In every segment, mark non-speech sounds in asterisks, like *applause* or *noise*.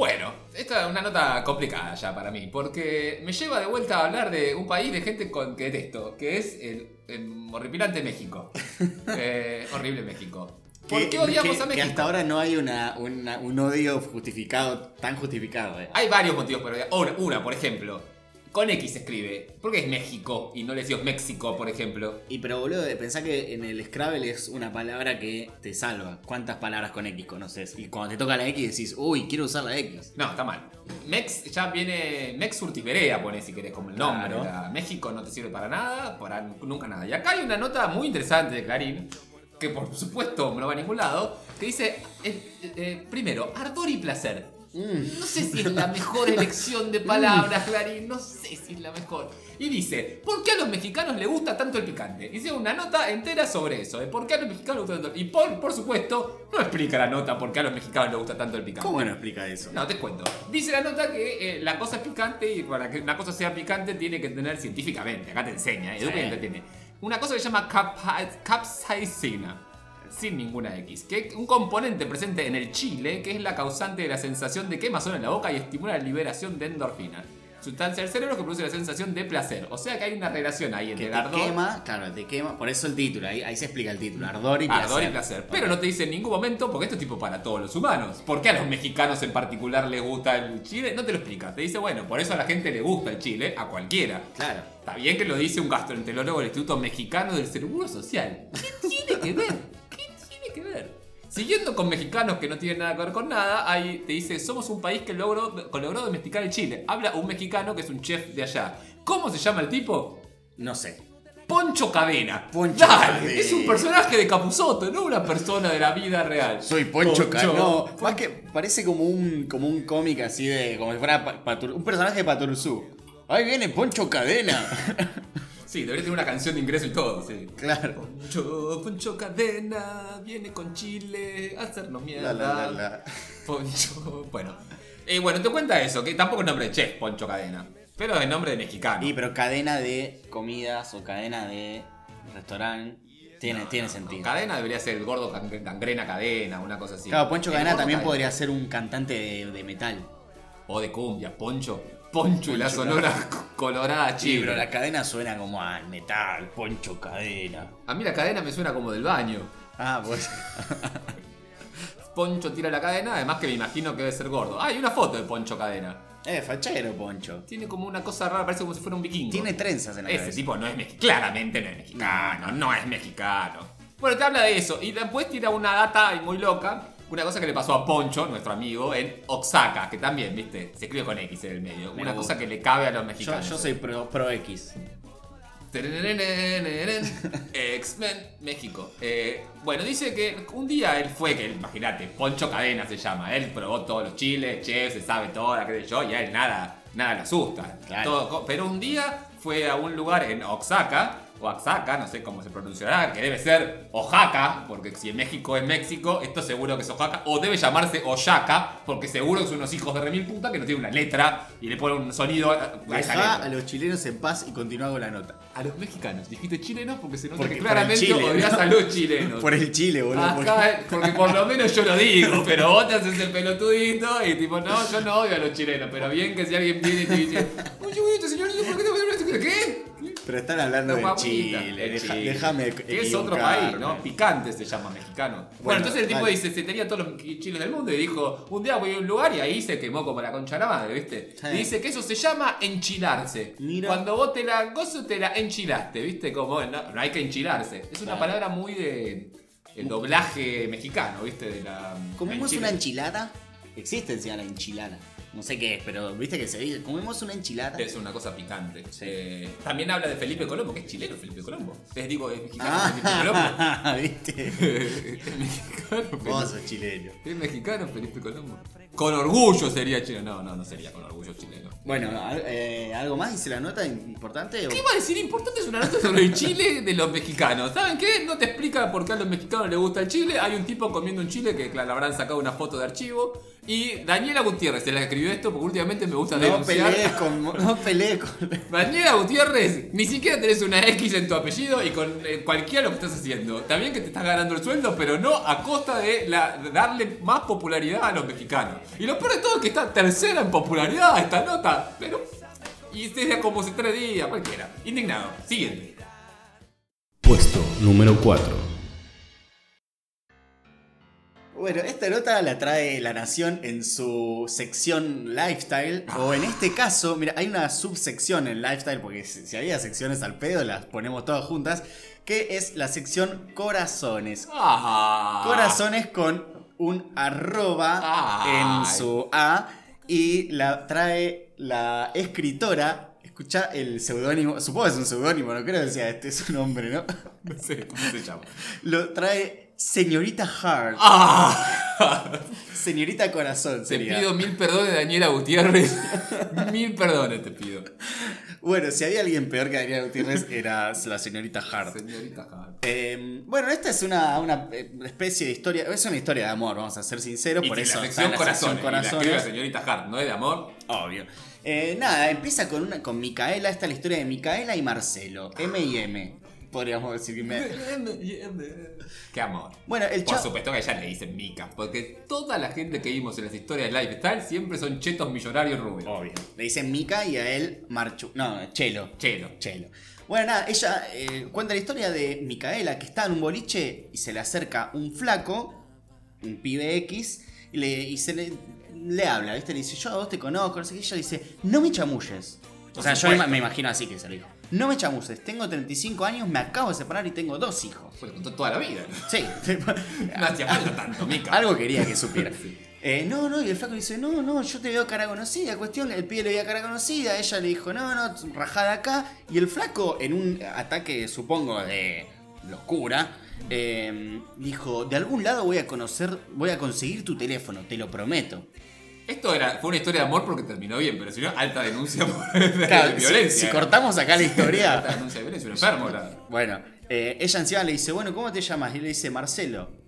Bueno, esta es una nota complicada ya para mí, porque me lleva de vuelta a hablar de un país de gente con que detesto, que es el, el horripilante México. *laughs* Eh, horrible México. ¿Por qué odiamos que- a México? Que hasta ahora no hay una, una- un odio justificado, tan justificado. eh. Hay varios motivos para odiar. Una, una, por ejemplo, con X se escribe. ¿Por qué es México y no le decimos México, por ejemplo? Y pero boludo, pensá que en el Scrabble es una palabra que te salva. ¿Cuántas palabras con X conoces? Y cuando te toca la X decís, uy, quiero usar la X. No, está mal. Mex ya viene. Mex Urtiberea, pone si querés, como el nombre. Claro. La- México no te sirve para nada, para nunca nada. Y acá hay una nota muy interesante de Clarín, que por supuesto no va a ningún lado, que dice: eh, eh, primero, ardor y placer. No sé si es la mejor elección de *laughs* palabras, Clarín, no sé si es la mejor. Y dice, ¿por qué a los mexicanos les gusta tanto el picante? Dice una nota entera sobre eso, de por qué a los mexicanos les gusta tanto. Y Paul, por supuesto, no explica la nota por qué a los mexicanos les gusta tanto el picante. ¿Cómo no explica eso? No, te cuento. Dice la nota que eh, la cosa es picante y para que una cosa sea picante tiene que tener científicamente. Acá te enseña, Sí. entretiene. Una cosa que se llama capsaicina. Sin ninguna X. Que es un componente presente en el chile que es la causante de la sensación de quemazón en la boca y estimula la liberación de endorfina. Sustancia del cerebro que produce la sensación de placer. O sea que hay una relación ahí entre Que el ardor, quema, claro, te quema. Por eso el título, ahí, ahí se explica el título. Ardor y placer. Ardor y placer. Pero no te dice en ningún momento, porque esto es tipo para todos los humanos. ¿Por qué a los mexicanos en particular les gusta el chile? No te lo explica. Te dice, bueno, por eso a la gente le gusta el chile, a cualquiera. Claro. Está bien que lo dice un gastroenterólogo del Instituto Mexicano del Seguro Social. ¿Qué tiene que ver? ¿Qué tiene que ver? Siguiendo con mexicanos que no tienen nada que ver con nada, ahí te dice, somos un país que logró, logró domesticar el chile. Habla un mexicano que es un chef de allá. ¿Cómo se llama el tipo? No sé. Poncho Cadena. Poncho Dale, Cadena. es un personaje de Capuzoto, no una persona de la vida real. Soy Poncho, Poncho. No, más que parece como un, como un cómic así de. como si fuera Patur- un personaje de Patoruzú. Ahí viene Poncho Cadena. Sí, debería tener una canción de ingreso y todo, sí. claro. Poncho, Poncho Cadena, viene con Chile a hacernos mierda. La, la, la. Poncho, bueno. Eh, bueno, te cuenta eso, que tampoco es nombre de chef, Poncho Cadena. Pero es nombre de mexicano. Y pero cadena de comidas o cadena de restaurante. Tiene, tiene No, sentido. Cadena debería ser el gordo Gang- gangrena cadena, una cosa así. Claro, Poncho El Cadena también Cadena. podría ser un cantante de, de metal. O de cumbia, Poncho. Poncho y la Poncho sonora *laughs* colorada Sí, chile. pero la cadena suena como al metal, Poncho Cadena. A mí la cadena me suena como del baño. Ah, pues. *laughs* Poncho tira la cadena, además que me imagino que debe ser gordo. Ah, hay una foto de Poncho Cadena. Eh, fachero, Poncho. Tiene como una cosa rara, parece como si fuera un vikingo. Tiene trenzas en la Ese cabeza. tipo no es mexicano. Claramente no es mexicano. No es mexicano. Bueno, te habla de eso. Y después tira una data ahí muy loca. Una cosa que le pasó a Poncho, nuestro amigo, en Oaxaca, que también, viste, se escribe con X en el medio. Me Una gusta. cosa que le cabe a los mexicanos. yo soy pro, pro X. X-Men México. Eh, bueno, dice que un día él fue, que imagínate, Poncho Cadena se llama. Él probó todos los chiles, chef, se sabe todo, qué sé yo, y a él nada, nada le asusta. Claro. Todo pero un día fue a un lugar en Oaxaca, Oaxaca, no sé cómo se pronunciará, que debe ser Oaxaca, porque si en México es México, esto seguro que es Oaxaca, o debe llamarse Oaxaca, porque seguro que son unos hijos de remil puta que no tienen una letra y le ponen un sonido a a esa letra. a los chilenos en paz y continúa con la nota. A los mexicanos, dijiste chilenos porque se nota Porque- que claramente Chile, odias ¿no? a los chilenos. Por el Chile, boludo. porque- Acá, porque por lo menos yo lo digo, pero vos te haces el pelotudito y tipo, no, yo no odio a los chilenos, pero bien que si alguien viene y te dice, oye, oye, señorito, ¿por qué te voy a. Pero están hablando de Chile. Déjame. Que es otro país, ¿no? Picante se llama mexicano. Bueno, Bueno, entonces el tipo dice, se tenía todos los chiles del mundo y dijo, un día voy a un lugar y ahí se quemó como la concha de la madre, ¿viste? Sí. Y dice que eso se llama enchilarse. Mira. Cuando vos te la gozo te la enchilaste, ¿viste? Como no, no hay que enchilarse. Es una palabra muy de el doblaje mexicano, ¿viste? De la ¿Comemos enchila- una enchilada? Existe encima la enchilada. No sé qué es, pero viste que se dice. ¿Comemos una enchilada? Es una cosa picante. Sí. Eh, también habla de Felipe Colombo, que es chileno Felipe Colombo. Les digo, es mexicano Felipe Colombo. Ah, *laughs* viste. *laughs* es mexicano Felipe Vos sos chileno. Es mexicano Felipe Colombo. Con orgullo sería chileno. No, no, no sería con orgullo chileno. Bueno, eh, ¿algo más dice la nota importante? ¿Qué iba a decir? Importante es una nota sobre el chile de los mexicanos. ¿Saben qué? No te explica por qué a los mexicanos les gusta el chile. Hay un tipo comiendo un chile que claro, le habrán sacado una foto de archivo. Y Daniela Gutiérrez es la que escribió esto porque últimamente me gusta No denunciar. pelees con. No pelees con. *laughs* Daniela Gutiérrez, ni siquiera tenés una X en tu apellido y con eh, cualquiera lo que estás haciendo. También que te estás ganando el sueldo, pero no a costa de la- de darle más popularidad a los mexicanos. Y lo peor de todo es que está tercera en popularidad esta nota. Pero. Y desde como hace tres días, cualquiera. Indignado. Siguiente. Puesto número 4. Bueno, esta nota la trae La Nación en su sección Lifestyle. O en este caso, mira, hay una subsección en Lifestyle, porque si había secciones al pedo, las ponemos todas juntas, que es la sección Corazones. Ah. Corazones con un arroba en su A y la trae la escritora. Escucha el seudónimo, supongo que es un seudónimo, no creo que sea este es un nombre, ¿no? *laughs* No sé cómo se llama. Lo trae Señorita Heart. Ah. *laughs* Señorita Corazón Te sería. pido mil perdones, Daniela Gutiérrez. *laughs* mil perdones te pido. Bueno, si había alguien peor que Daniela Gutiérrez era la señorita Hart. Señorita Hart. Eh, bueno, esta es una, una eh, especie de historia, es una historia de amor, vamos a ser sinceros, Y por eso la sección corazones. La Corazones. la señorita Hart, ¿no es de amor? Obvio. Eh, nada, empieza con una con Micaela, esta es la historia de Micaela y Marcelo, M y M, podríamos decir que me... *laughs* Qué amor. Bueno, el Por supuesto que a ella le dicen Mica, porque toda la gente que vimos en las historias de Lifestyle siempre son chetos millonarios rubios. Obvio. Le dicen Mica y a él Marchu... No, Chelo. Chelo. Chelo. Bueno, nada, ella eh, cuenta la historia de Micaela que está en un boliche y se le acerca un flaco, un pibe X, y, le, y se le, le habla, ¿viste? Le dice, yo a vos te conozco, no sé qué. Y ella dice, no me chamulles. O sea, yo me imagino así que se lo dijo. No me chamulles, tengo 35 años, me acabo de separar y tengo dos hijos. Fue contó toda la vida. Sí. No hacía falta tanto, Mica. Algo quería que supiera. *laughs* Eh, no, no, y el flaco le dice, no, no, yo te veo cara conocida. Cuestión, el pibe le veía cara conocida, ella le dijo, no, no, rajada acá. Y el flaco, en un ataque, supongo, de locura, eh, dijo, de algún lado voy a conocer, voy a conseguir tu teléfono, te lo prometo. Esto era, fue una historia de amor porque terminó bien, pero si no, alta denuncia por *laughs* de Claro, si- violencia. si, cortamos acá la Alta historia... denuncia de violencia, un enfermo. Bueno, eh, ella encima le dice, bueno, ¿cómo te llamas? Y le dice, Marcelo.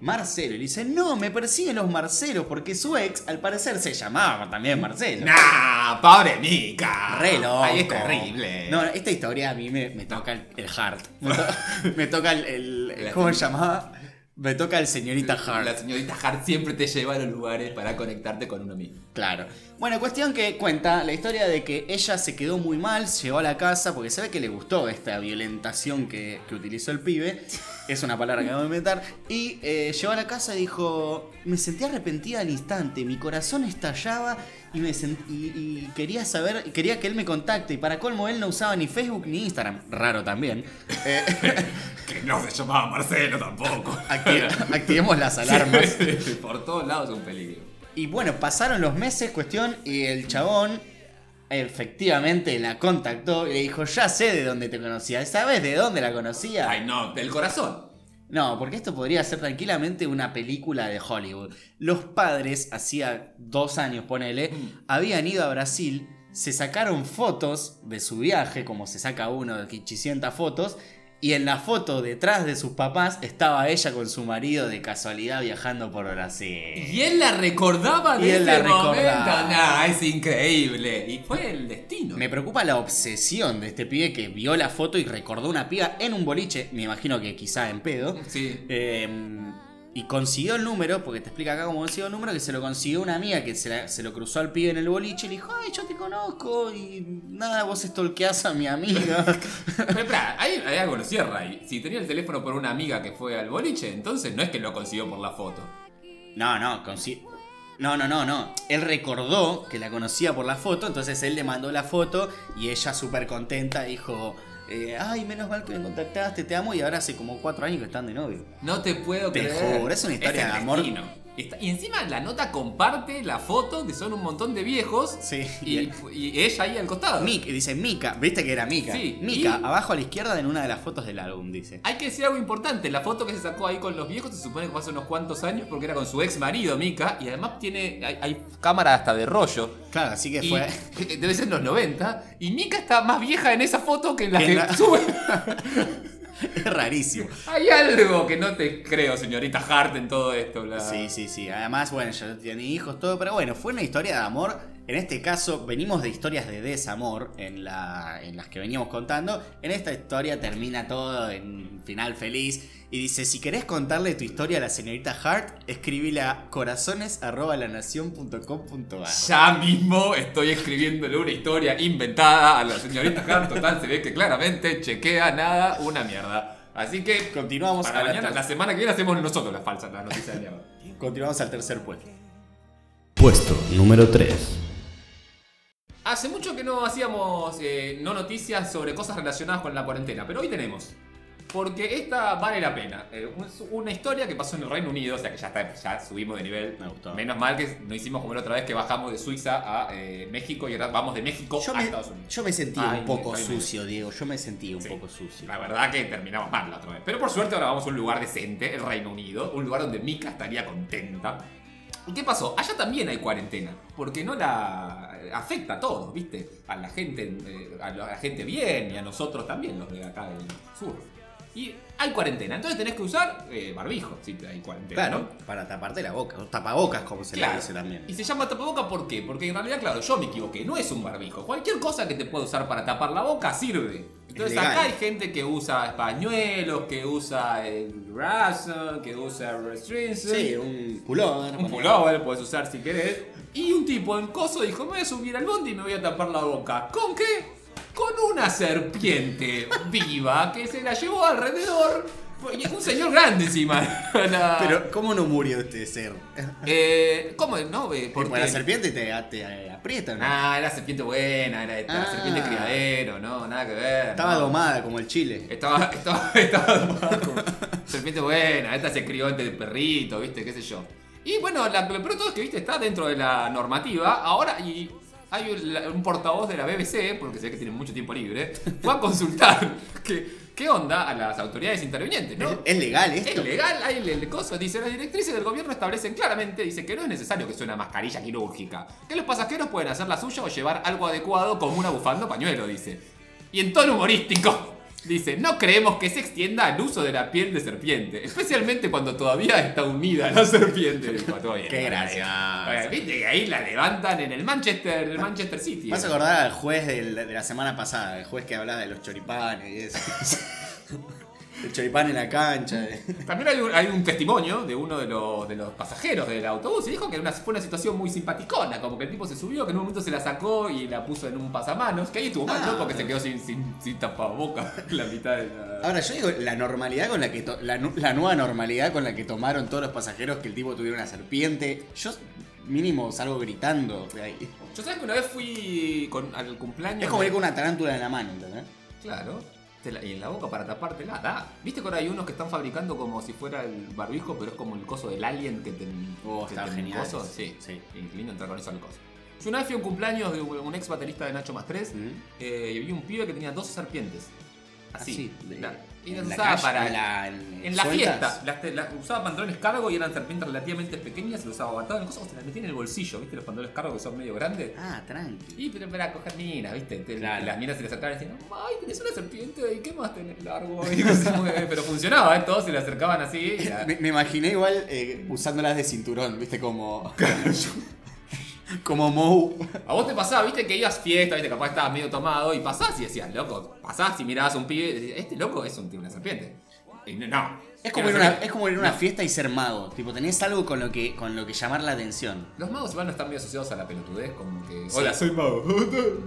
Marcelo. Y le dice, no, me persiguen los Marcelos porque su ex, al parecer, se llamaba también Marcelo. Nah, pobre Mica. Re loco. Ay, es terrible. No, esta historia a mí me, me toca el, el heart. Me, to- *laughs* me toca el, el- ¿Cómo se llamaba? Me toca el señorita heart. La señorita Hart siempre te lleva a los lugares para conectarte con uno mismo. Claro. Bueno, cuestión que cuenta la historia de que ella se quedó muy mal, llegó a la casa porque se ve que le gustó esta violentación que, que utilizó el pibe. Es una palabra que vamos a inventar. Y eh, llegó a la casa y dijo, me sentí arrepentida al instante, mi corazón estallaba y, me sent- y, y quería saber, quería que él me contacte. Y para colmo él no usaba ni Facebook ni Instagram. Raro también. *laughs* Eh, Que no se llamaba Marcelo tampoco. acti- activemos las alarmas. *laughs* Por todos lados es un peligro. Y bueno, pasaron los meses, cuestión, y el chabón efectivamente la contactó y le dijo, ya sé de dónde te conocía. ¿Sabes de dónde la conocía? Ay, no, del corazón. No, porque esto podría ser tranquilamente una película de Hollywood. Los padres, hacía dos años, ponele, habían ido a Brasil, se sacaron fotos de su viaje, como se saca uno de 800 fotos, y en la foto detrás de sus papás estaba ella con su marido de casualidad viajando por Brasil. Y él la recordaba de Y él la momento. recordaba. Nah, es increíble. Y fue el destino. Me preocupa la obsesión de este pibe que vio la foto y recordó una piba en un boliche, me imagino que quizá en pedo. Sí. Eh, y consiguió el número, porque te explica acá cómo consiguió el número, que se lo consiguió una amiga que se, la- se lo cruzó al pibe en el boliche y le dijo, ay, yo te conozco y nada, vos stalkeás a mi amiga. *laughs* Pero espera, hay, hay algo lo cierra ahí. Si tenía el teléfono por una amiga que fue al boliche, entonces no es que lo consiguió por la foto. no, no, consiguió... No, no, no, no. Él recordó que la conocía por la foto, entonces él le mandó la foto y ella súper contenta dijo, eh, ay, menos mal que me contactaste, te amo y ahora hace como cuatro años que están de novio. No te puedo Te creer. juro, es una historia de amor. Está- y encima la nota comparte la foto, que son un montón de viejos. Sí. Y, y ella ahí al costado. Mika, dice Mika, viste que era Mika. Sí, Mika, y- abajo a la izquierda en una de las fotos del álbum, dice. Hay que decir algo importante, la foto que se sacó ahí con los viejos se supone que fue hace unos cuantos años porque era con su ex marido, Mika, y además tiene, hay, hay cámara hasta de rollo. Claro, así que Y fue. *laughs* debe ser los 90. Y Mika está más vieja en esa foto que en la Que que en la- sube. *laughs* *laughs* Es rarísimo. *laughs* Hay algo que no te creo, señorita Hart, en todo esto. Sí, sí, sí. Además, bueno, ya tiene hijos, todo. Pero bueno, fue una historia de amor. En este caso, venimos de historias de desamor en, la, en las que veníamos contando. En esta historia termina todo en un final feliz. Y dice, si querés contarle tu historia a la señorita Hart, escribile a corazones.lanacion.com.ar Ya mismo estoy escribiéndole una historia inventada a la señorita Hart. Total, se ve que claramente chequea nada, una mierda. Así que Continuamos para a la mañana, la semana que viene hacemos nosotros las falsas, las noticias de mierda. Continuamos al tercer puesto. Puesto número 3. Hace mucho que no hacíamos eh, no noticias sobre cosas relacionadas con la cuarentena, pero hoy tenemos. Porque esta vale la pena. Eh, una historia que pasó en el Reino Unido, o sea que ya está, ya subimos de nivel. Me gustó. Menos mal que no hicimos como la otra vez que bajamos de Suiza a eh, México y ahora vamos de México Yo a me, Estados Unidos. yo me sentí Ay, un poco sucio, Diego. Yo me sentí un Sí. poco sucio. La verdad que terminamos mal la otra vez. Pero por suerte ahora vamos a un lugar decente, el Reino Unido, un lugar donde Mika estaría contenta. ¿Y qué pasó? Allá también hay cuarentena, porque no la afecta a todos, ¿viste? A la gente, eh, a la gente bien y a nosotros también, los de acá del sur. Y hay cuarentena, entonces tenés que usar eh, barbijo si hay cuarentena. Claro, ¿no? para taparte la boca. O tapabocas, como se Claro. le dice también. Y se llama tapaboca ¿por qué? Porque en realidad, claro, yo me equivoqué, no es un barbijo. Cualquier cosa que te pueda usar para tapar la boca sirve. Entonces acá hay gente que usa pañuelos, que usa el Russell, que usa Restriction. Sí, un pullover. Un pullover puedes usar si querés. Y un tipo en coso dijo, me voy a subir al bondi y me voy a tapar la boca. ¿Con qué? Con una serpiente viva que se la llevó alrededor. Y un señor grande encima. *laughs* La- Pero, ¿cómo no murió este ser? Eh, ¿Cómo? No, eh, Porque la serpiente te, te aprieta, ¿no? Ah, era serpiente buena, era esta Ah. serpiente criadero, no, nada que ver. Estaba no. domada como el chile. Estaba, *laughs* estaba, estaba domada como serpiente buena, esta se crió entre perrito, viste, qué sé yo. Y bueno, la, lo de es que, viste, está dentro de la normativa. Ahora, y hay un, un portavoz de la BBC, porque sé que tiene mucho tiempo libre, fue a consultar *laughs* que, qué onda a las autoridades intervinientes, ¿no? ¿Es, es legal esto? Es legal, hay el, el coso. Dice, las directrices del gobierno establecen claramente, dice que no es necesario que sea una mascarilla quirúrgica. Que los pasajeros pueden hacer la suya o llevar algo adecuado como una bufanda o pañuelo, dice. Y en tono humorístico, dice, no creemos que se extienda al uso de la piel de serpiente. Especialmente cuando todavía está unida la serpiente. *laughs* Dijo, todo bien. Qué. Bueno, Viste que ahí la levantan en el Manchester, el Manchester City. Vas a acordar al juez del- de la semana pasada, el juez que hablaba de los choripanes y eso. *laughs* el choripán en la cancha. *laughs* También hay un, hay un testimonio de uno de los, de los pasajeros del autobús y dijo que una- fue una situación muy simpaticona, como que el tipo se subió, que en un momento se la sacó y la puso en un pasamanos, que ahí estuvo mal, Ah. ¿no? Porque se quedó sin, sin, sin tapaboca *laughs* la mitad de la... Ahora, yo digo, la normalidad con la que. to- la, nu- la nueva normalidad con la que tomaron todos los pasajeros que el tipo tuviera una serpiente. Yo, mínimo, salgo gritando de ahí. Yo sabes que una vez fui con, al cumpleaños... Es como ir con una tarántula en la mano, ¿entendés? Claro. La- y en la boca para tapártela, da. ¿Viste que ahora hay unos que están fabricando como si fuera el barbijo, pero es como el coso del alien que te... Oh, que está te- genial. coso? Sí, Sí. Lindo entrar con eso al coso. Yo una vez fui a un cumpleaños de un ex baterista de Nacho Más 3 Mm. eh, y vi un pibe que tenía dos serpientes. Así. Así, La- y las en la usaba calle, para. en la- en- en la sueltas. fiesta. Las, las- usaba pantalones cargo y eran serpientes relativamente pequeñas. Se los usaba aguantado en cosas. Se las metía en el bolsillo, ¿viste? Los pantalones cargo que son medio grandes. Ah, tranqui. Y pero para coger minas, ¿viste? Claro. Las minas se le acercaban y decían, ay, tenés una serpiente ahí, ¿qué más tenés largo? *laughs* Y mueve. Pero funcionaba, ¿eh? Todos se le acercaban así. y *laughs* la- Me, me imaginé igual eh, usándolas de cinturón, viste, como. *laughs* como Moe. A vos te pasaba, viste, que ibas fiesta, viste, capaz estabas medio tomado y pasás y decías, loco, pasás y mirabas a un pibe y decías, este loco es un tiene una serpiente. Y no, no. Es como, ir una es como ir a una No. fiesta y ser mago. Tipo, tenés algo con lo que, con lo que llamar la atención. Los magos igual no están medio asociados a la pelotudez, como que. Sí. Hola, soy mago. *laughs*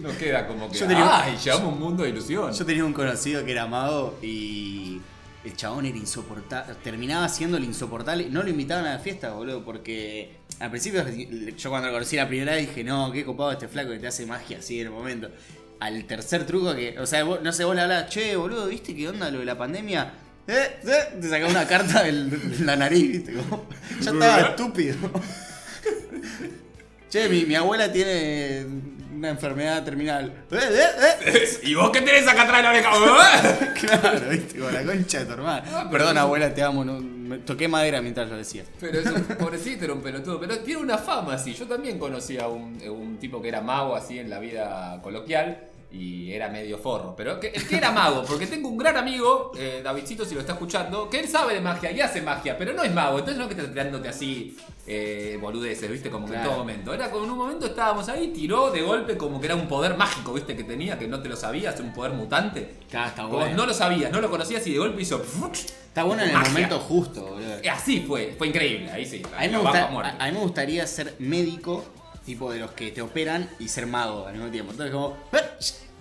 No queda como que. Yo tenía- Ay, llevamos un mundo de ilusión. Yo tenía un conocido que era mago y el chabón era insoportable. Terminaba siendo el insoportable. No lo invitaban a la fiesta, boludo, porque al principio yo cuando lo conocí la primera vez dije, no, qué copado este flaco que te hace magia así en el momento. Al tercer truco que, o sea, vos- no sé, vos le hablabas, che, boludo, ¿viste qué onda lo de la pandemia? Eh, eh, te sacaba una carta de la nariz, ¿viste? Como, ya estaba estúpido. Che, mi, mi abuela tiene una enfermedad terminal. Eh, eh, eh. *laughs* ¿Y vos qué tenés acá atrás de la oreja? *laughs* Claro, viste, con la concha de tu hermana. Ah, Perdón, abuela, te amo. no- me toqué madera mientras lo decía. Pero es un *laughs* pobrecito, era un pelotudo. Pero tiene una fama así. Yo también conocí a un tipo que era mago así en la vida coloquial. Y era medio forro. Pero que- el que era mago, porque tengo un gran amigo, eh, Davidcito, si lo está escuchando, que él sabe de magia y hace magia, pero no es mago. Entonces no es que esté tirándote así eh, boludeces, ¿viste? Como que en Claro. todo momento. Era como en un momento estábamos ahí, tiró de golpe como que era un poder mágico, ¿viste? Que tenía, que no te lo sabías, un poder mutante. Acá está bueno. no lo sabías, no lo conocías y de golpe hizo. Está bueno en el Magia. momento justo, boludo. Así fue, fue increíble, ahí sí. A mí, me gusta- a- a mí me gustaría ser médico, tipo de los que te operan y ser mago al mismo tiempo. Entonces como...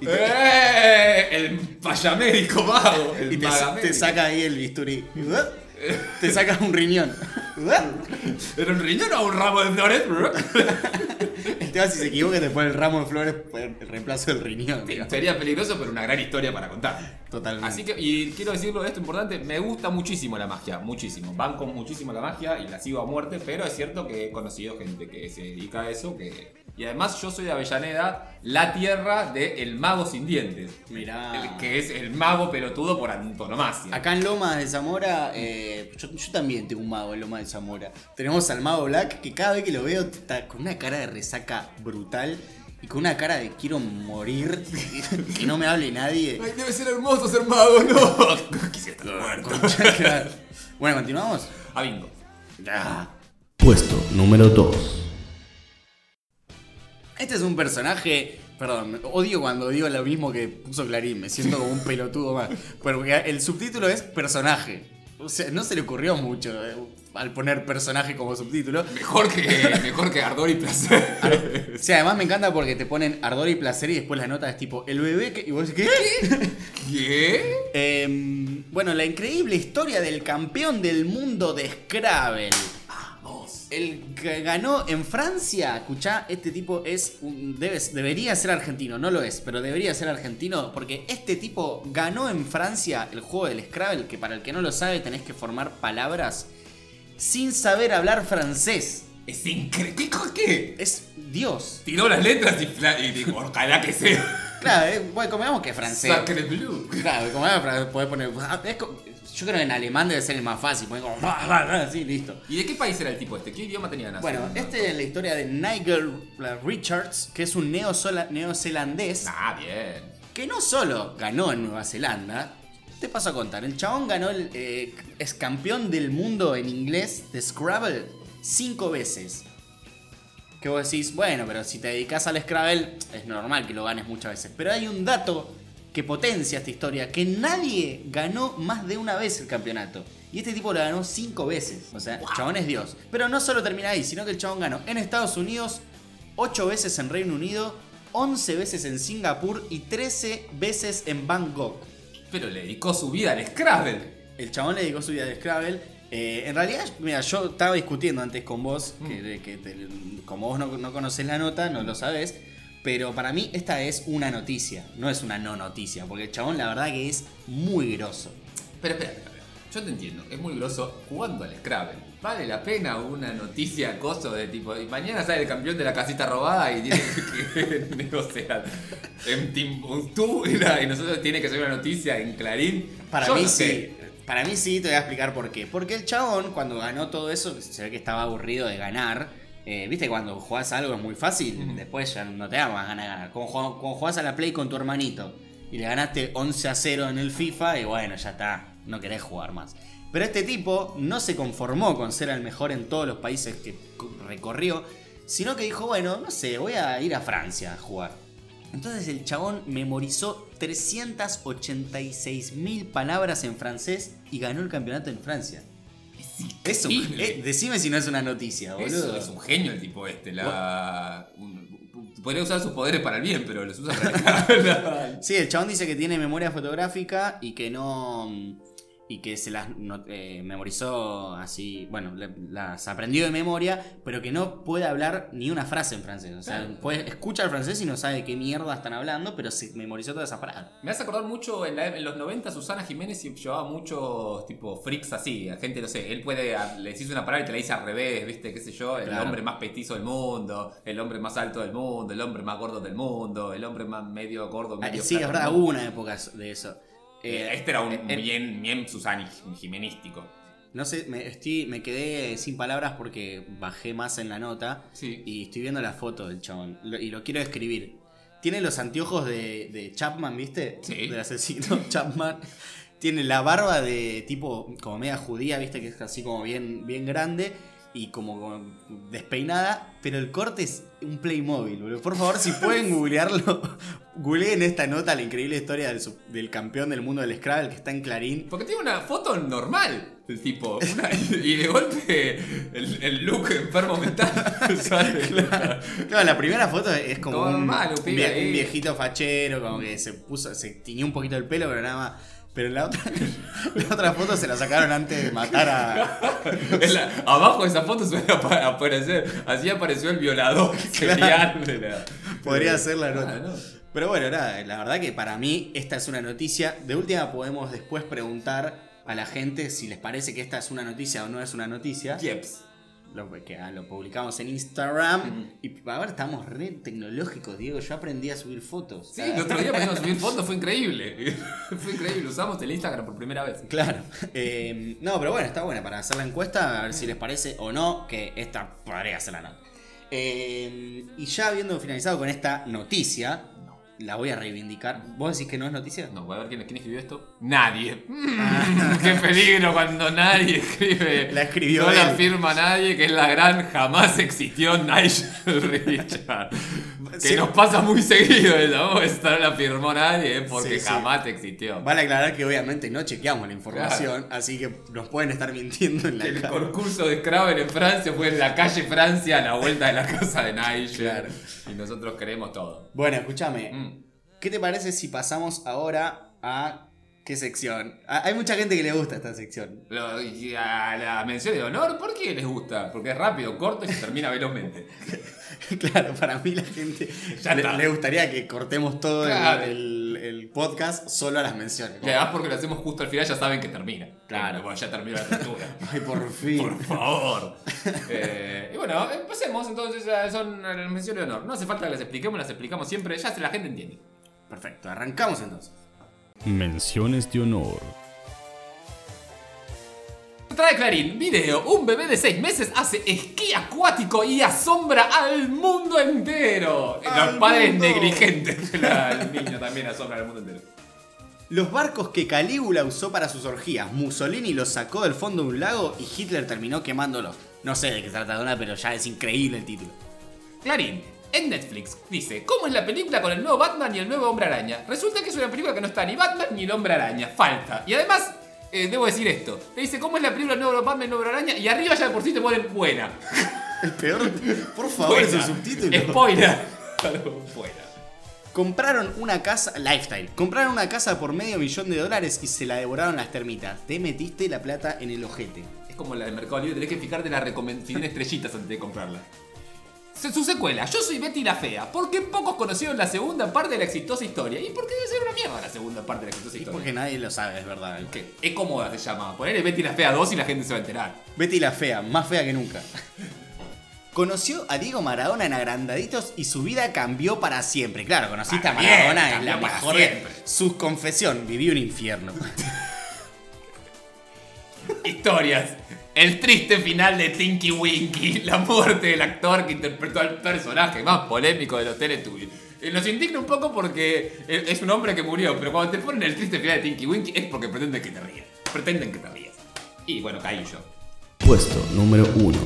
Y te, ¡Eh! El payamédico mago. El y te- saca ahí el bisturí. Te saca un riñón. ¿Era un riñón o un ramo de flores? El tema si se equivoca te pone el ramo de flores por el reemplazo del riñón. Sería peligroso, pero una gran historia para contar. Totalmente. Así que, y quiero decirlo esto importante, me gusta muchísimo la magia, muchísimo. Banco muchísimo la magia y la sigo a muerte, pero es cierto que he conocido gente que se dedica a eso. Que... Y además yo soy de Avellaneda, la tierra del mago sin dientes. Mirá. El que es el mago pelotudo por antonomasia. Acá en Lomas de Zamora, eh, yo, yo también tengo un mago en Lomas de Zamora. Tenemos al mago Black que cada vez que lo veo está con una cara de resaca brutal y con una cara de quiero morir, *laughs* que no me hable nadie. Ay, debe ser hermoso ser mago, no. *laughs* Quisiera estar muerto. Bueno, continuamos. A bingo. Ah. Puesto número 2. Este es un personaje. Perdón, odio cuando digo lo mismo que puso Clarín, me siento como un *laughs* pelotudo más. Pero porque el subtítulo es personaje. O sea, no se le ocurrió mucho eh, al poner personaje como subtítulo. Mejor que, *laughs* mejor que ardor y placer. Sí, además me encanta porque te ponen ardor y placer y después la nota es tipo, el bebé que... Y vos decís, ¿qué? ¿Qué? Em, bueno, la increíble historia del campeón del mundo de Scrabble. El que ganó en Francia, escuchá, este tipo es un, debería ser argentino, no lo es, pero debería ser argentino porque este tipo ganó en Francia el juego del Scrabble, que para el que no lo sabe tenés que formar palabras sin saber hablar francés. Es increíble. ¿Qué. Es Dios. Tiró las letras y, y dijo, ojalá que sea. Claro, eh, bueno, convengamos que es francés. Sacre blue. Claro, como podés poner. es co- yo creo que en alemán debe ser el más fácil, poner como. *laughs* Así, listo. ¿Y de qué país era el tipo este? ¿Qué idioma tenía nacido? Bueno, este es la historia de Nigel Richards, que es un neozelandés Ah, bien. que no solo ganó en Nueva Zelanda, te paso a contar, el chabón ganó, el, eh, es campeón del mundo en inglés de Scrabble cinco veces. Que vos decís, bueno, pero si te dedicas al Scrabble es normal que lo ganes muchas veces. Pero hay un dato que potencia esta historia, que nadie ganó más de una vez el campeonato. Y este tipo lo ganó cinco veces. O sea, el chabón es Dios. Pero no solo termina ahí, sino que el chabón ganó en Estados Unidos, 8 veces en Reino Unido, 11 veces en Singapur y 13 veces en Bangkok. Pero le dedicó su vida al Scrabble. El chabón le dedicó su vida de Scrabble. Eh, en realidad, mira, yo estaba discutiendo antes con vos, que, de que te- como vos no, no conocés la nota, no lo sabés. Pero para mí esta es una noticia, no es una no noticia, porque el chabón la verdad que es muy grosso. Pero espera, espera, espera. Yo te entiendo, es muy groso jugando al Scrabble. ¿Vale la pena una noticia acoso de tipo, y mañana sale el campeón de la casita robada y tiene *laughs* que negociar en Timbuktu y nosotros tiene que salir una noticia en Clarín? Para Yo mí no sí. sé. Para mí sí, te voy a explicar por qué. Porque el chabón, cuando ganó todo eso, se ve que estaba aburrido de ganar. Eh, Viste, cuando jugás a algo es muy fácil, después ya no te da más ganas de ganar. Como jugás, cuando jugás a la Play con tu hermanito y le ganaste 11 a 0 en el FIFA, y bueno, ya está, no querés jugar más. Pero este tipo no se conformó con ser el mejor en todos los países que co- recorrió, sino que dijo, bueno, no sé, voy a ir a Francia a jugar. Entonces el chabón memorizó 386 mil palabras en francés y ganó el campeonato en Francia. Es eh, decime si no es una noticia, boludo. Es un genio el tipo este. La... un- Podría usar sus poderes para el bien, pero los usa para *laughs* el mal. Sí, el chabón dice que tiene memoria fotográfica y que no. Y que se las no- eh, memorizó así. Bueno, le- las aprendió de memoria, pero que no puede hablar ni una frase en francés. O sea, Claro. puede, escucha el francés y no sabe qué mierda están hablando, pero se memorizó todas esas palabras. Me hace acordar mucho en, la- en los 90 Susana Jiménez llevaba muchos tipo freaks así. A gente, no sé, él puede, le decís una palabra y te la dice al revés, ¿viste? ¿Qué sé yo? El Claro. hombre más petizo del mundo, el hombre más alto del mundo, el hombre más gordo del mundo, el hombre más medio gordo, Ah, medio sí, es verdad, hubo una época de eso. Eh, Eh, este era un eh, bien, bien Susani Jimenístico. No sé, me, estoy, me quedé sin palabras porque bajé más en la nota Sí. y estoy viendo la foto del chabón lo- y lo quiero describir. tiene los anteojos de, de Chapman, ¿viste? Sí. Del asesino *laughs* Chapman. Tiene la barba de tipo como media judía, ¿viste? Que es así como bien, bien grande y como, como despeinada. Pero el corte es un Playmobil, boludo. Por favor, si pueden googlearlo, *laughs* googleen esta nota, la increíble historia del, sub- del campeón del mundo del Scrabble que está en Clarín. Porque tiene una foto normal, el tipo. una- y de golpe el, el look enfermo mental *laughs* sale. Claro, la primera foto es como vie- un viejito fachero, como que se puso, se tiñó un poquito el pelo, pero nada más. Pero la otra, *laughs* la otra foto se la sacaron antes de matar a. *laughs* La- abajo de esa foto suele apa- aparecer. Así apareció el violador *laughs* de la. Podría ser la Ah, nota. no. Pero bueno, nada, la verdad que para mí esta es una noticia. De última podemos después preguntar a la gente si les parece que esta es una noticia o no es una noticia. Yeps. Lo, que, ah, lo publicamos en Instagram. Ujú. Y ahora estamos re tecnológicos, Diego. Yo aprendí a subir fotos. Sí, el otro día pudimos subir *laughs* fotos, fue increíble. *laughs* fue increíble, usamos el Instagram por primera vez. Claro. Eh, no, pero bueno, está buena para hacer la encuesta, a ver si les parece o no que esta podría ser la nota. Eh, y ya habiendo finalizado con esta noticia, la voy a reivindicar. ¿Vos decís que no es noticia? No, voy a ver quién, quién escribió esto. Nadie. Mm, qué peligro cuando nadie escribe. La escribió No la firma nadie, que es la gran jamás existió Nigel Richard. Que Sí. nos pasa muy seguido. ¿no? Esta no la firmó nadie porque Sí, sí. jamás existió. Vale aclarar que obviamente no chequeamos la información, así que nos pueden estar mintiendo en la El cara. concurso de Scrabble en Francia fue en la calle Francia a la vuelta de la casa de Nigel. Claro. Y nosotros queremos todo. Bueno, escúchame. Mm. ¿Qué te parece si pasamos ahora a qué sección? Ah, Hay mucha gente que le gusta esta sección. Lo- a la mención de honor, ¿por qué les gusta? Porque es rápido, corto y se termina velozmente. *laughs* claro, para mí la gente Ya le, gustaría que cortemos todo el- Claro. el, el podcast solo a las menciones. Y además porque lo hacemos justo al final ya saben que termina. Claro. Bueno, ya terminó la apertura. *laughs* Ay, por fin. Por favor. *laughs* Eh, y bueno, empecemos entonces. Son las menciones de honor. No hace falta que las expliquemos, las explicamos siempre. Ya se la gente entiende. Perfecto, arrancamos entonces. Menciones de honor. Trae Clarín, video. Un bebé de 6 meses hace esquí acuático y asombra al mundo entero. ¡Al Los padres mundo! negligentes *laughs* del niño también asombran al mundo entero. Los barcos que Calígula usó para sus orgías, Mussolini los sacó del fondo de un lago y Hitler terminó quemándolos. No sé de qué trata Dona, pero ya es increíble el título. Clarín, en Netflix, dice, ¿cómo es la película con el nuevo Batman y el nuevo Hombre Araña? Resulta que es una película que no está ni Batman ni el Hombre Araña, falta. Y además, eh, debo decir esto, te dice, ¿cómo es la película del nuevo Batman y el nuevo Hombre Araña? Y arriba ya de por sí te ponen buena. *laughs* El peor. Por favor, Buena. ese subtítulo. Spoiler. *laughs* buena. Compraron una casa, lifestyle, compraron una casa por medio millón de dólares y se la devoraron las termitas. Te metiste la plata en el ojete. Es como la de Mercado Libre, tenés que fijarte la recomendación estrellitas antes de comprarla. Su secuela, Yo soy Betty la Fea. ¿Por qué pocos conocieron la segunda parte de la exitosa historia? ¿Y por qué debe ser una mierda la segunda parte de la exitosa Y historia? porque nadie lo sabe, es verdad. Es cómoda se llama. Ponerle Betty la Fea 2 y la gente se va a enterar. Betty la fea, más fea que nunca. Conoció a Diego Maradona en Agrandaditos y su vida cambió para siempre. Claro, conociste a Para Maradona, cambió la mejor de siempre. su confesión. Vivió un infierno. *laughs* Historias. El triste final de Tinky Winky. *laughs* La muerte del actor que interpretó al personaje más polémico de los Teletubbies. Eh, Nos indigna un poco porque eh, es un hombre que murió, pero cuando te ponen el triste final de Tinky Winky es porque pretenden que te rías. Pretenden que te rías. Y bueno, caí yo. Puesto número 1.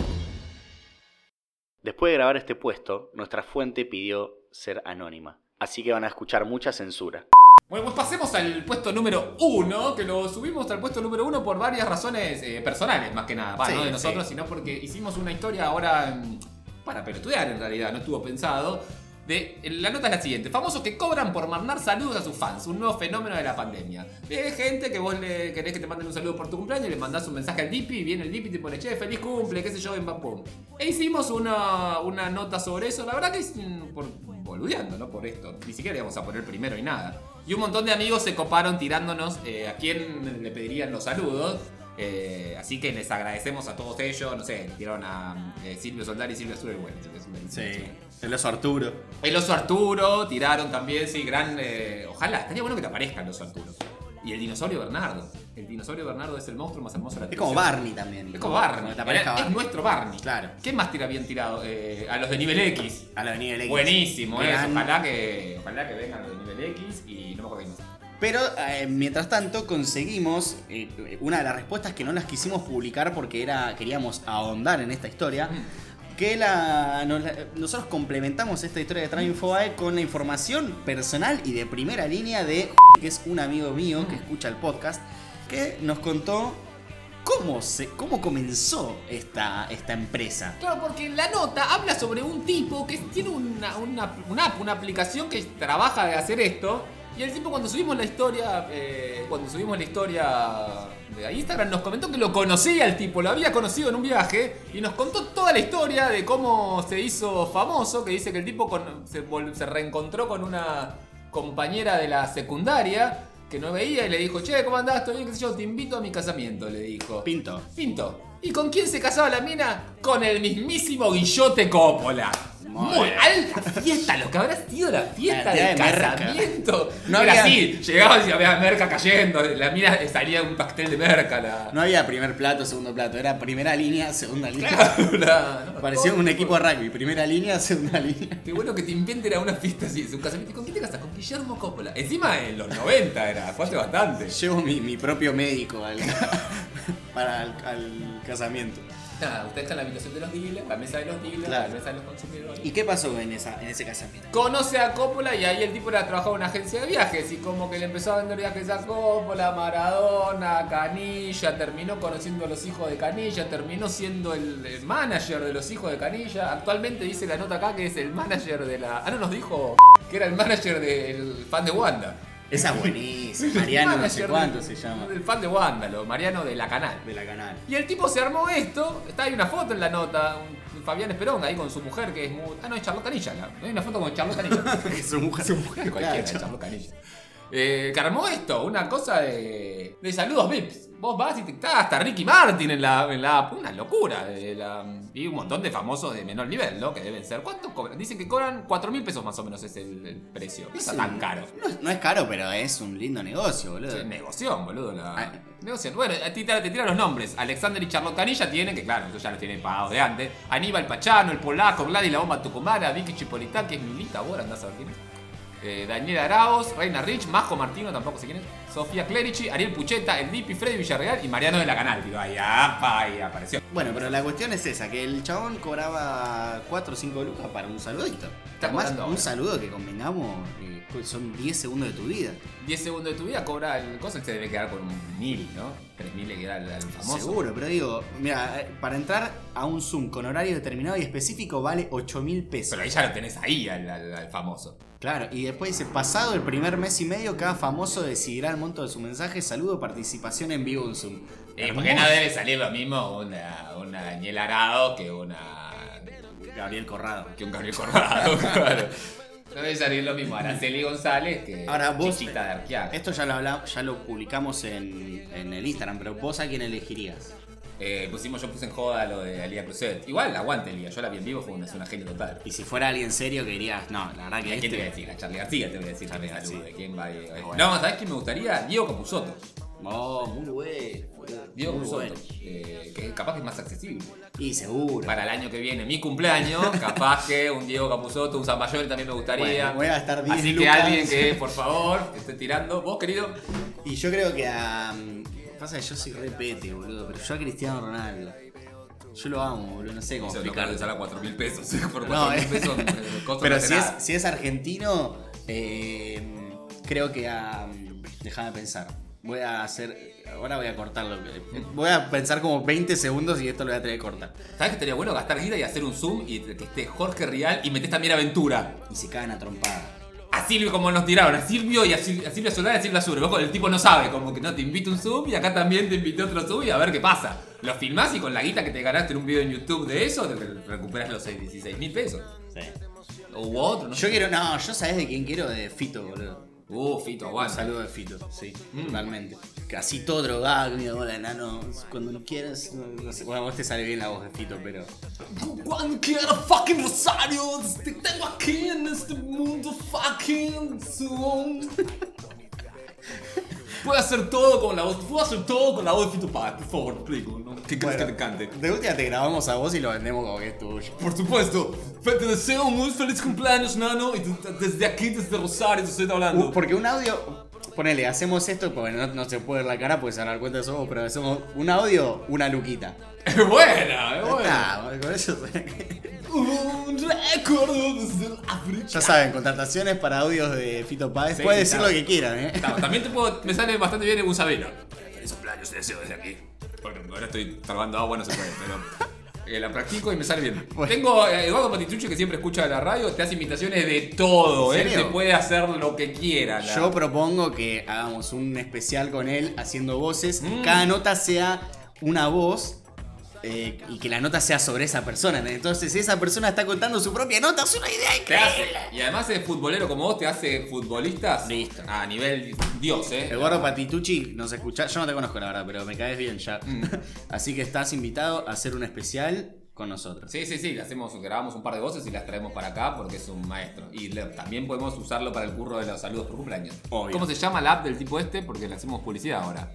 Después de grabar este puesto, nuestra fuente pidió ser anónima. Así que van a escuchar mucha censura. Bueno, pues pasemos al puesto número uno, que lo subimos al puesto número uno por varias razones eh, personales, más que nada. Va, Sí, no de nosotros, sí. sino porque hicimos una historia ahora mm, para pelotudear en realidad, no estuvo pensado. De, la nota es la siguiente: famosos que cobran por mandar saludos a sus fans, un nuevo fenómeno de la pandemia. De gente que vos le querés que te manden un saludo por tu cumpleaños, le mandás un mensaje al Dipi, y viene el Dipi y te pone, che, feliz cumple, qué sé yo, en pum. E hicimos una, una nota sobre eso, la verdad que es mm, por boludeando, ¿no? Por esto. Ni siquiera íbamos a poner primero y nada. Y un montón de amigos se coparon tirándonos eh, a quién le pedirían los saludos. Eh, así que les agradecemos a todos ellos. No sé, tiraron a eh, Silvio Soldari y Silvio Azul. Bueno, Sí. El oso Arturo. El oso Arturo, tiraron también, sí, gran. ojalá, estaría bueno que te aparezca el oso Arturo. Y el dinosaurio Bernardo. El dinosaurio Bernardo es el monstruo más hermoso de la Es como. Barney también. Es como Barney. La pareja es nuestro Barney. Claro. ¿Qué más tira bien tirado? Eh, a los de nivel X. A la de nivel X. Buenísimo, eh. Ojalá que, ojalá que vengan los de nivel X y no me acuerdo más. Pero eh, mientras tanto conseguimos eh, una de las respuestas que no las quisimos publicar porque era queríamos ahondar en esta historia. Que la, nos la- nosotros complementamos esta historia de Train Infobae con la información personal y de primera línea de que es un amigo mío que escucha el podcast que nos contó cómo, se, cómo comenzó esta, esta empresa. Claro, porque la nota habla sobre un tipo que tiene una, una, una app, una aplicación que trabaja de hacer esto. Y el tipo cuando subimos la historia, eh, cuando subimos la historia de Instagram, nos comentó que lo conocía el tipo, lo había conocido en un viaje y nos contó toda la historia de cómo se hizo famoso, que dice que el tipo con- se, se reencontró con una compañera de la secundaria que no veía y le dijo, che, ¿cómo andás? ¿Todo bien? ¿Qué sé yo? Te invito a mi casamiento, le dijo. Pinto. Pinto. ¿Y con quién se casaba la mina? Con el mismísimo Guillote Coppola. Muy alta fiesta, lo que habrá sido la fiesta La del de merca. casamiento. No Era había- así, llegabas y había merca cayendo, la mina salía un pastel de merca. La... No había primer plato, segundo plato, era primera línea, segunda línea. La- *laughs* no, Parecía un equipo de rugby, primera línea, segunda línea. Qué bueno que te inventen a una fiesta así, es un casamiento. ¿Y ¿Con quién te casas? Con Guillermo Coppola. Encima en los 90 era, fue hace bastante. Llevo mi, mi propio médico al, *laughs* para al casamiento. Nada, usted está en la habitación de los dealers, la mesa de los dealers, Claro. la mesa de los consumidores. ¿Y qué pasó en, esa, en ese casamiento? Conoce a Coppola y ahí el tipo era trabajaba en una agencia de viajes y como que le empezó a vender viajes a Coppola, Maradona, Canilla, terminó conociendo a los hijos de Canilla, terminó siendo el, el manager de los hijos de Canilla. Actualmente dice la nota acá que es el manager de la... Ah, no, nos dijo que era el manager del fan de Wanda. Esa es buenísima. *laughs* Mariano no sé cuánto se llama. El fan de Wanda, lo Mariano de la canal. De la canal. Y el tipo se armó esto, está ahí una foto en la nota, un, Fabián Esperón ahí con su mujer que es muy... Ah, no, es Charlotte Canilla, la- hay una foto con Charlotte Canilla. *laughs* su mujer. Su mujer, Cualquiera, Charlotte Canilla. Eh, que armó esto, una cosa de, de saludos VIPs. Vos vas y te está hasta Ricky Martin en la, en la. Una locura. de la- y un montón de famosos de menor nivel, ¿no? Que deben ser. ¿Cuánto cobran? Dicen que cobran 4 mil pesos más o menos es el, el precio. No está Sí. tan caro. No, es- no es caro, pero es un lindo negocio, boludo. Sí, negoción, boludo. La... Ah. Negoción. Bueno, a ti te, te tiran los nombres. Alexander y Charlotte Canilla tienen, que claro, ellos ya los tienen pagados de antes. Aníbal Pachano, el polaco, Gladys la bomba tucumana, Vicky Chipolitá, que es Milita, ahora andás a ver quién es. Eh, Daniela Araos, Reina Rich, Majo Martino, tampoco sé quién es. Sofía Clerici, Ariel Pucheta, El Dipi, Freddy Villarreal y Mariano de la Canal. Digo, ahí, apa, ahí apareció. Bueno, pero la cuestión es esa, que el chabón cobraba 4 o 5 lucas para un saludito. Además, un saludo que convengamos eh, son 10 segundos de tu vida. 10 segundos de tu vida cobra el cosa y se debe quedar con un mil, ¿no? 3000 le queda al, famoso. Seguro, pero digo, mira, eh, para entrar a un Zoom con horario determinado y específico vale 8 mil pesos. Pero ahí ya lo tenés ahí al, al- al famoso. Claro, y después dice, pasado el primer mes y medio, cada famoso decidirá el monto de su mensaje, saludo, participación en vivo en Zoom. Eh, porque no debe salir lo mismo una, una Daniel Arado que una. Gabriel Corrado. que un Gabriel Corrado, *laughs* claro. No debe salir lo mismo Araceli González que Ahora vos- Chichita de Arqueaga. Esto ya lo hablamos, ya lo publicamos en, en el Instagram, pero vos a quién elegirías. Eh, pusimos, yo puse en joda lo de Alía Cruzet. Igual, aguante Elía, yo la vi en vivo, fue una, es una genio total. Y si fuera alguien serio que dirías, no, la verdad ¿Y que a quién te voy a este... decir? A Charlie García te voy a decir Charlie García. saludo. ¿De quién va? a- bueno. No, ¿sabés quién me gustaría? Diego Capusotto. Oh, muy bueno. Diego muy bueno. eh, que capaz que es más accesible. Y seguro. Para el año que viene, mi cumpleaños, *laughs* capaz que un Diego Capusotto, un Zamballón también me gustaría. Bueno, voy a gastar 10 Así que alguien que, *laughs* por favor, esté tirando. ¿Vos, querido? Y yo creo que a... mm, Pasa que yo soy repete, boludo, pero yo a Cristiano Ronaldo. Yo lo amo, boludo, no sé cómo Eso explicarlo. puede a 4 mil pesos. *laughs* Por 4 No, mil eh. pesos, costo Pero no si es, nada. si es argentino, eh, creo que a. Déjame pensar. Voy a hacer. Ahora voy a cortarlo. Voy a pensar como 20 segundos y esto lo voy a tener que cortar. ¿Sabes que estaría bueno gastar guita y hacer un zoom y que esté Jorge Rial y metés también Aventura? Y se cagan a trompada. A Silvio como nos tiraron, a Silvio y a, Sil- a Silvia Solar y a Silvia Azul. Vos, El tipo no sabe, como que no te invito un zoom y acá también te invité otro zoom y a ver qué pasa. Lo filmás y con la guita que te ganaste en un video en YouTube de eso, te recuperas los 16 mil pesos. O otro, no Yo sé. quiero. No, yo sabes de quién quiero, de Fito, boludo. Uh, Fito, Un aguanta. saludo de Fito, sí, Mm. totalmente. Casi todo drogado, mira, hola enano. Cuando no quieras. No, no sé. Bueno, a vos te sale bien la voz de Fito, pero. Cuando quiera fucking Rosario, te tengo aquí en este mundo fucking Puedo hacer todo con la voz. Puedo hacer todo con la voz de Fito Páez, por favor, explico, ¿no? ¿Qué crees Bueno, que te cante? De última te grabamos a vos y lo vendemos como que es tuyo. Por supuesto, te deseo un muy feliz cumpleaños, Nano. Y desde aquí, desde Rosario, te estoy hablando. Uh, porque un audio. Ponele, hacemos esto, porque no, no se puede ver la cara, porque se dar cuenta de eso, pero hacemos un audio, una luquita. Es *laughs* buena, es buena. está, con eso. *laughs* *laughs* Un recuerdo desde el África. Ya saben, contrataciones para audios de Fito Páez. Sí, Puede decir lo que quieran, ¿eh? Ta- También te puedo, me sale bastante bien en un Sabino. Feliz cumpleaños, te deseo desde aquí. Porque ahora estoy trabando agua, no se puede, pero eh, la practico y me sale bien. *laughs* Bueno. Tengo a Eduardo Patitucci que siempre escucha la radio, te hace invitaciones de todo, ¿En él te puede hacer lo que quiera. la- Yo propongo que hagamos un especial con él haciendo voces. Mm. Cada nota sea una voz. Eh, y que la nota sea sobre esa persona. Entonces, si esa persona está contando su propia nota, es una idea increíble. y además es futbolero como vos, te hace futbolistas Listo. a nivel Dios, eh. Eduardo Patitucci nos escucha. Yo no te conozco, la verdad, pero me caes bien ya. Mm. *laughs* Así que estás invitado a hacer un especial con nosotros. Sí, sí, sí, le hacemos, grabamos un par de voces y las traemos para acá porque es un maestro. Y le- también podemos usarlo para el curro de los saludos por cumpleaños. Obvio. ¿Cómo se llama la app del tipo este? Porque le hacemos publicidad ahora.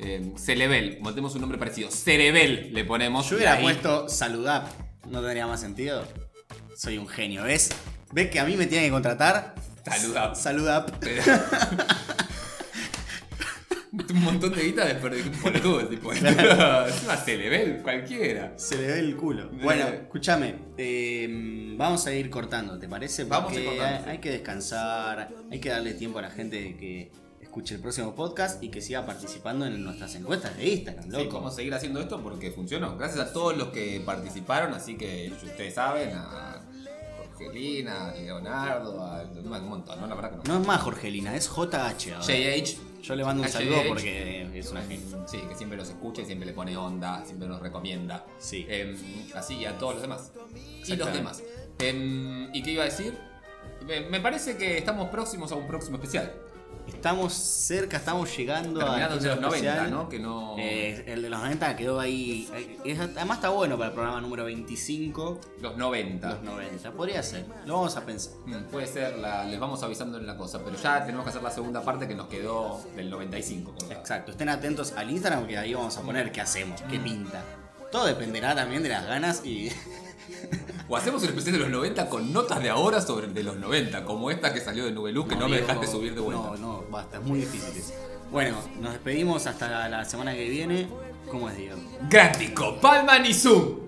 Eh, Celebel, tenemos un nombre parecido. Cerebel le ponemos. Yo hubiera ahí- puesto Saludap. ¿No tendría más sentido? Soy un genio, ¿ves? ¿Ves que a mí me tienen que contratar? Saludap. Saludap. *laughs* Un montón de guita de perder un boludo, tipo. *laughs* *laughs* Encima Celebel, cualquiera. Se le ve el culo. Bueno, escúchame. eh, vamos a ir cortando, ¿te parece? Vamos a ir cortando, hay, hay que descansar, hay que darle tiempo a la gente de que escuche el próximo podcast y que siga participando en nuestras encuestas de Instagram, Sí, loco. vamos a seguir haciendo esto porque funcionó. Gracias a todos los que participaron, así que ustedes saben, a Jorgelina, a Leonardo, a un montón, ¿no? La verdad que no. No es más Jorgelina, es JH ahora. JH. Yo le mando un saludo porque es una. Sí, que siempre nos escucha y siempre le pone onda, siempre nos recomienda. Sí. Em, así y a todos los demás. Y los demás. Em, ¿Y qué iba a decir? Me, me parece que estamos próximos a un próximo especial. Estamos cerca, estamos llegando Terminando a de los 90, especial. ¿no? Que no. Eh, el de los 90 quedó ahí. eh, es- además está bueno para el programa número 25, los 90. los 90. Podría ser. Lo vamos a pensar. Mm, Puede ser, la- les vamos avisando en la cosa, pero ya tenemos que hacer la segunda parte que nos quedó del 95. por favor. Exacto, estén atentos al Instagram que ahí vamos a poner qué hacemos, qué pinta. Todo dependerá también de las ganas y. *laughs* O hacemos el especial de los 90 con notas de ahora sobre el de los 90, como esta que salió de Nubeluz que no, me digo, dejaste subir de vuelta. No, no, basta, es muy difícil. Bueno, nos despedimos hasta la semana que viene. ¿Cómo es, Diego? Gran disco, Palman y Zoom.